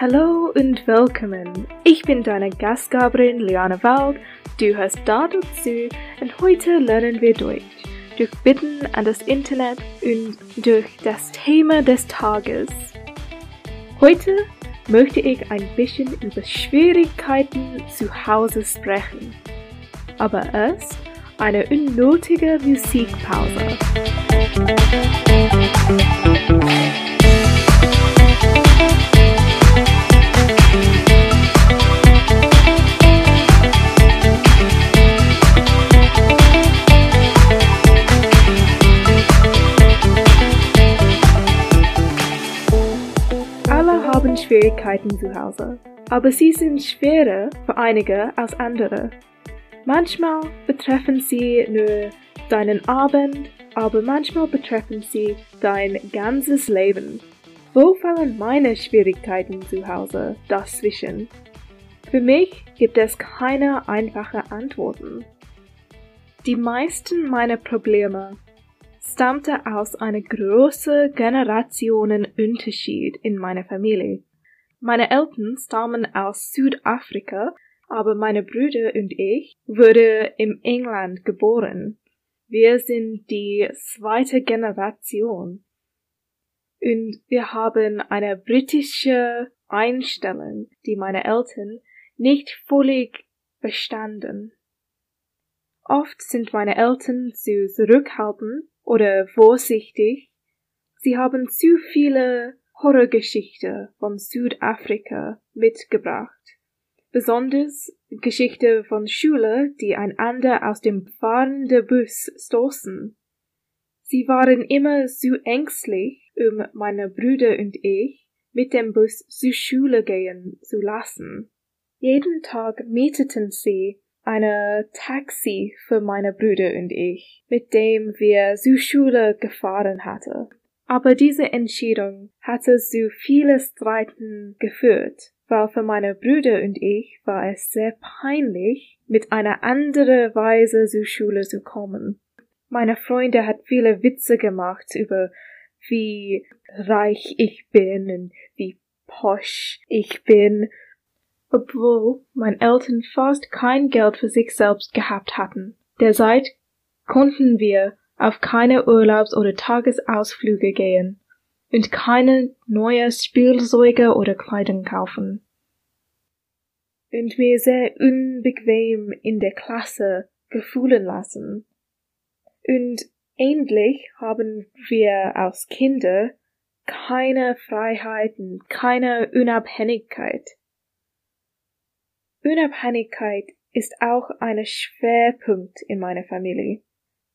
Hallo und willkommen. Ich bin deine Gastgeberin Liane Wald. Du hörst da dazu und heute lernen wir Deutsch. Durch Bitten an das Internet und durch das Thema des Tages. Heute möchte ich ein bisschen über Schwierigkeiten zu Hause sprechen. Aber erst eine unnötige Musikpause. Schwierigkeiten zu Hause, aber sie sind schwerer für einige als andere. Manchmal betreffen sie nur deinen Abend, aber manchmal betreffen sie dein ganzes Leben. Wo fallen meine Schwierigkeiten zu Hause dazwischen? Für mich gibt es keine einfachen Antworten. Die meisten meiner Probleme stammte aus einem großen Generationenunterschied in meiner Familie. Meine Eltern stammen aus Südafrika, aber meine Brüder und ich wurden im England geboren. Wir sind die zweite Generation. Und wir haben eine britische Einstellung, die meine Eltern nicht völlig verstanden. Oft sind meine Eltern zu zurückhaltend oder vorsichtig. Sie haben zu viele Horrorgeschichten von Südafrika mitgebracht. Besonders Geschichte von Schüler, die einander aus dem fahrenden Bus stoßen. Sie waren immer zu ängstlich, um meine Brüder und ich mit dem Bus zur Schule gehen zu lassen. Jeden Tag mieteten sie eine Taxi für meine Brüder und ich, mit dem wir zur Schule gefahren hatten. Aber diese Entscheidung hatte zu viele Streiten geführt, weil für meine Brüder und ich war es sehr peinlich, mit einer anderen Weise zur Schule zu kommen. Meine Freunde hat viele Witze gemacht über wie reich ich bin und wie posch ich bin obwohl meine Eltern fast kein Geld für sich selbst gehabt hatten. Derzeit konnten wir auf keine Urlaubs- oder Tagesausflüge gehen und keine neue Spielzeuge oder Kleidung kaufen. Und mir sehr unbequem in der Klasse gefühlen lassen. Und endlich haben wir als Kinder keine Freiheit und keine Unabhängigkeit. Unabhängigkeit ist auch ein Schwerpunkt in meiner Familie.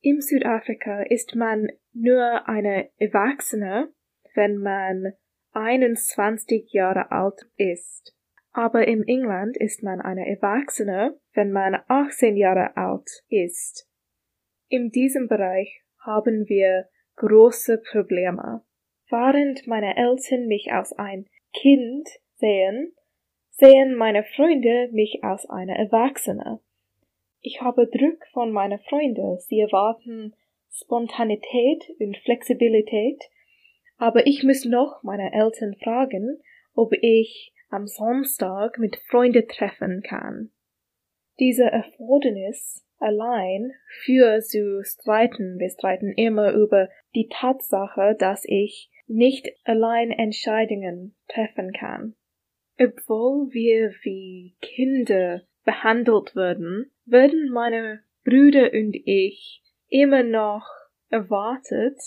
Im Südafrika ist man nur eine Erwachsene, wenn man 21 Jahre alt ist. Aber im England ist man eine Erwachsene, wenn man 18 Jahre alt ist. In diesem Bereich haben wir große Probleme. Während meine Eltern mich als ein Kind sehen, sehen meine Freunde mich als eine Erwachsene. Ich habe Druck von meinen Freunden. Sie erwarten Spontanität und Flexibilität, aber ich muss noch meine Eltern fragen, ob ich am Samstag mit Freunden treffen kann. Diese Erfordernis allein für zu streiten, wir streiten immer über die Tatsache, dass ich nicht allein Entscheidungen treffen kann. Obwohl wir wie Kinder behandelt würden, würden meine Brüder und ich immer noch erwartet,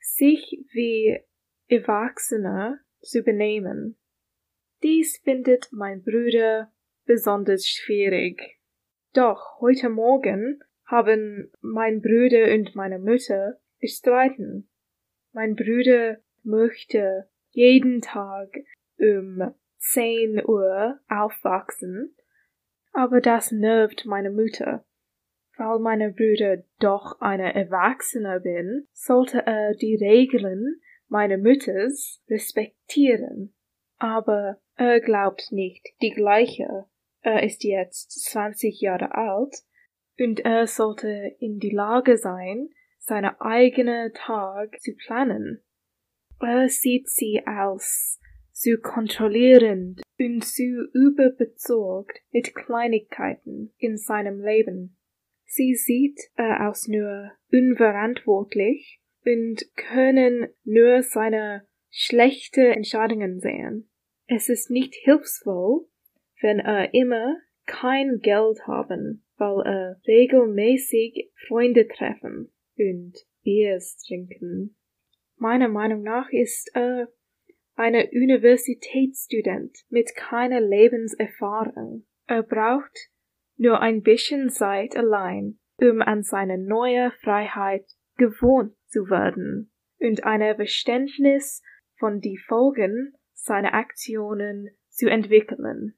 sich wie Erwachsene zu benehmen. Dies findet mein Bruder besonders schwierig. Doch heute Morgen haben mein Bruder und meine Mutter gestritten. Mein Bruder möchte jeden Tag um 10 Uhr aufwachsen, aber das nervt meine Mutter. Weil meine Brüder doch eine Erwachsene bin, sollte er die Regeln meiner Mutters respektieren. Aber er glaubt nicht die gleiche. Er ist jetzt 20 Jahre alt und er sollte in die Lage sein, seine eigene Tag zu planen. Er sieht sie als zu kontrollierend und zu überbesorgt mit Kleinigkeiten in seinem Leben. Sie sieht er aus nur unverantwortlich und können nur seine schlechte Entscheidungen sehen. Es ist nicht hilfsvoll, wenn er immer kein Geld haben, weil er regelmäßig Freunde treffen und Biers trinken. Meiner Meinung nach ist er eine Universitätsstudent mit keiner Lebenserfahrung. Er braucht nur ein bisschen Zeit allein, um an seine neue Freiheit gewohnt zu werden und ein Verständnis von die Folgen seiner Aktionen zu entwickeln.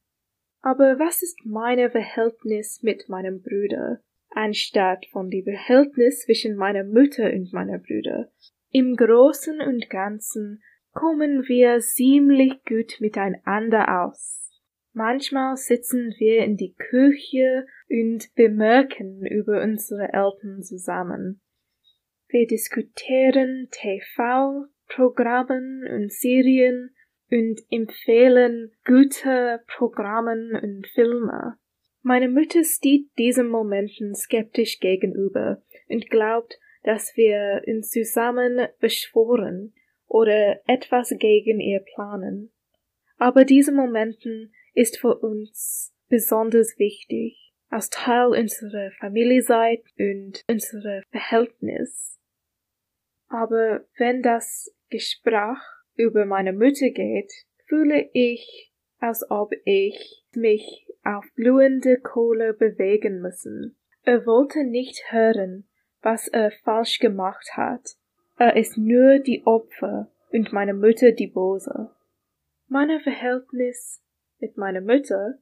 Aber was ist meine Verhältnis mit meinem Bruder, anstatt von die Verhältnis zwischen meiner Mutter und meiner Brüder? Im Großen und Ganzen kommen wir ziemlich gut miteinander aus. Manchmal sitzen wir in die Küche und bemerken über unsere Eltern zusammen. Wir diskutieren TV-Programmen und Serien und empfehlen gute Programme und Filme. Meine Mutter steht diesen Momenten skeptisch gegenüber und glaubt, dass wir uns zusammen beschworen oder etwas gegen ihr planen. Aber diese Momenten ist für uns besonders wichtig, als Teil unserer Familie seid und unserer Verhältnis. Aber wenn das Gespräch über meine Mutter geht, fühle ich, als ob ich mich auf glühende Kohle bewegen müssen. Er wollte nicht hören, was er falsch gemacht hat, er ist nur die Opfer und meine Mutter die Bose. Mein Verhältnis mit meiner Mutter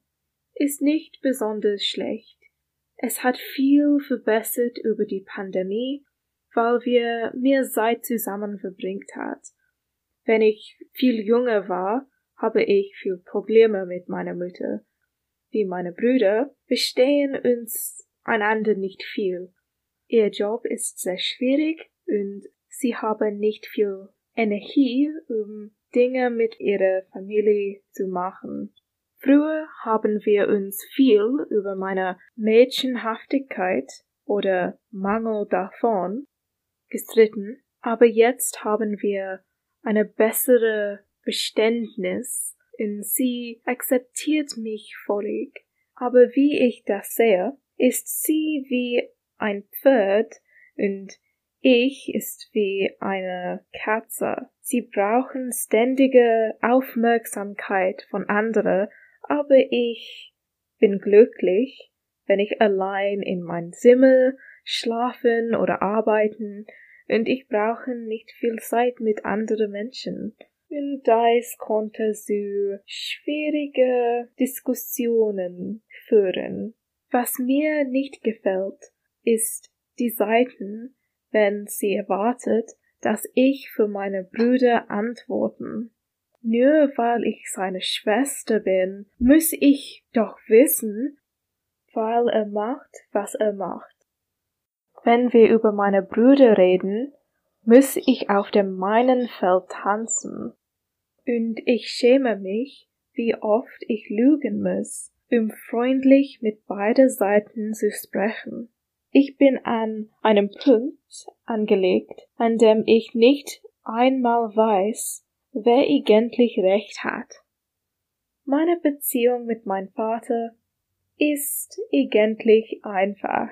ist nicht besonders schlecht. Es hat viel verbessert über die Pandemie, weil wir mehr Zeit zusammen verbringt hat. Wenn ich viel jünger war, habe ich viel Probleme mit meiner Mutter. Wie meine Brüder verstehen uns einander nicht viel. Ihr Job ist sehr schwierig und Sie haben nicht viel Energie, um Dinge mit ihrer Familie zu machen. Früher haben wir uns viel über meine Mädchenhaftigkeit oder Mangel davon gestritten, aber jetzt haben wir eine bessere Verständnis und sie akzeptiert mich völlig. Aber wie ich das sehe, ist sie wie ein Pferd und ich ist wie eine Katze. Sie brauchen ständige Aufmerksamkeit von anderen, aber ich bin glücklich, wenn ich allein in mein Zimmer schlafen oder arbeiten und ich brauche nicht viel Zeit mit anderen Menschen. Und das konnte so schwierige Diskussionen führen. Was mir nicht gefällt, ist die Seiten, wenn sie erwartet, dass ich für meine Brüder antworten. Nur weil ich seine Schwester bin, muss ich doch wissen, weil er macht, was er macht. Wenn wir über meine Brüder reden, muss ich auf dem meinen Feld tanzen. Und ich schäme mich, wie oft ich lügen muss, um freundlich mit beiden Seiten zu sprechen. Ich bin an einem Punkt angelegt, an dem ich nicht einmal weiß, wer eigentlich recht hat. Meine Beziehung mit meinem Vater ist eigentlich einfach.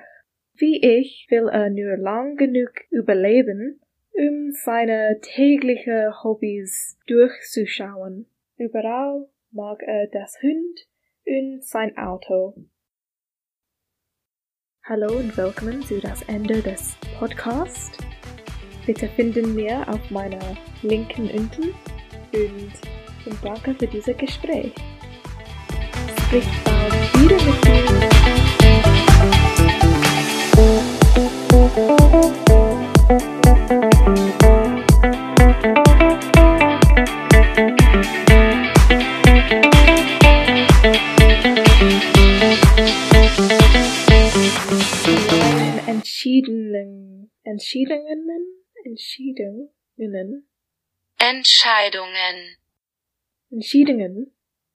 Wie ich will er nur lang genug überleben, um seine tägliche Hobbys durchzuschauen. Überall mag er das Hund und sein Auto. Hallo und willkommen zu das Ende des Podcasts. Bitte finden wir auf meiner linken unten und, und danke für dieses Gespräch. Sprich bald wieder mit Entscheidungen, Entscheidungen. Entscheidungen Entscheidungen